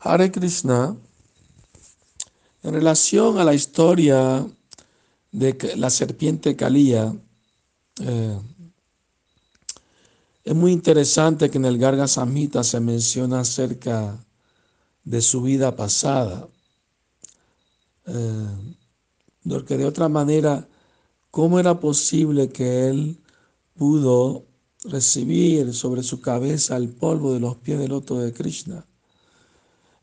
Hare Krishna, en relación a la historia de la serpiente Kalía, eh, es muy interesante que en el Garga Samhita se menciona acerca de su vida pasada. Eh, porque de otra manera, ¿cómo era posible que él pudo recibir sobre su cabeza el polvo de los pies del loto de Krishna?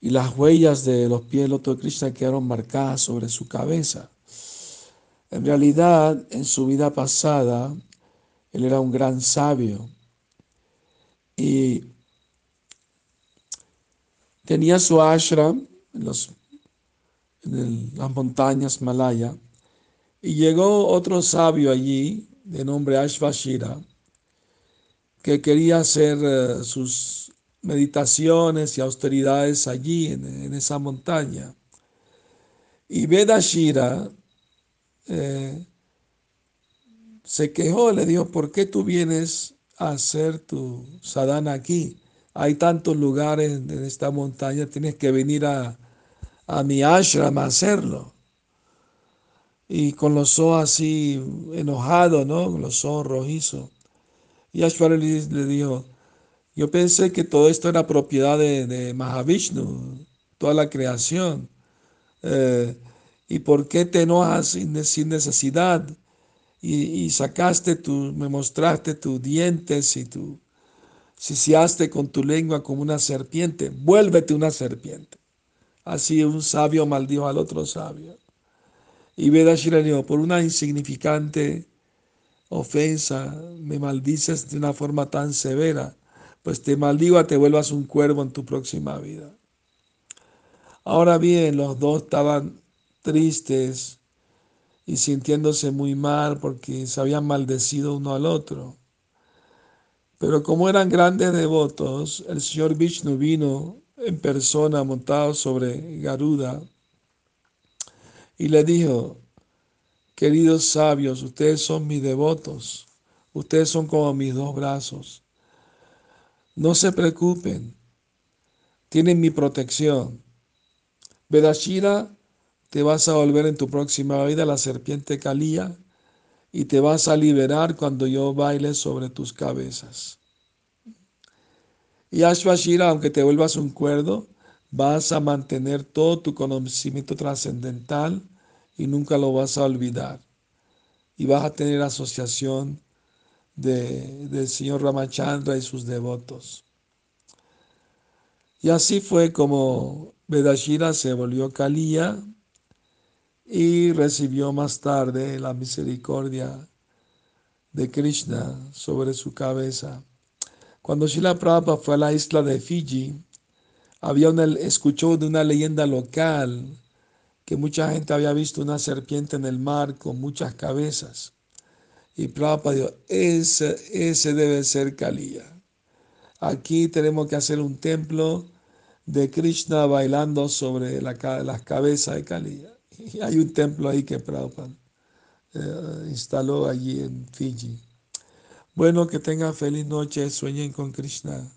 Y las huellas de los pies del loto de Krishna quedaron marcadas sobre su cabeza. En realidad, en su vida pasada, él era un gran sabio y tenía su ashram en, los, en las montañas Malaya y llegó otro sabio allí de nombre Ashvashira que quería hacer eh, sus meditaciones y austeridades allí en, esa montaña. Y Vedashira eh, se quejó, le dijo, ¿por qué tú vienes hacer tu sadhana aquí. Hay tantos lugares en esta montaña, tienes que venir a, a mi ashram a hacerlo. Y con los ojos así enojados, ¿no? Con los ojos rojizos. Y Ashwara le, dijo, yo pensé que todo esto era propiedad de, Mahavishnu, toda la creación. Eh, ¿Y por qué te enojas sin, necesidad? y, sacaste tu, me mostraste tus dientes y tu siciaste con tu lengua como una serpiente, vuélvete una serpiente. Así un sabio maldijo al otro sabio. Y Vedashira dijo, por una insignificante ofensa me maldices de una forma tan severa, pues te maldigo a te vuelvas un cuervo en tu próxima vida. Ahora bien, los dos estaban tristes y sintiéndose muy mal porque se habían maldecido uno al otro. Pero como eran grandes devotos, el señor Vishnu vino en persona montado sobre Garuda y le dijo, queridos sabios, ustedes son mis devotos, ustedes son como mis dos brazos. No se preocupen, tienen mi protección. Vedashira te vas a volver en tu próxima vida la serpiente calía y te vas a liberar cuando yo baile sobre tus cabezas. Y Ashvashira, aunque te vuelvas un cuerdo, vas a mantener todo tu conocimiento trascendental y nunca lo vas a olvidar. Y vas a tener asociación de, del Señor Ramachandra y sus devotos. Y así fue como Vedashira se volvió Kaliya y recibió más tarde la misericordia de Krishna sobre su cabeza. Cuando Shila Prabhupada fue a la isla de Fiji, había una, escuchó de una leyenda local que mucha gente había visto una serpiente en el mar con muchas cabezas. Y Prabhupada dijo, ese, ese debe ser Kaliya. Aquí tenemos que hacer un templo de Krishna bailando sobre la, las cabezas de Kaliya. Y hay un templo ahí que Prabhupada eh, instaló allí en Fiji. Bueno, que tengan feliz noche, sueñen con Krishna.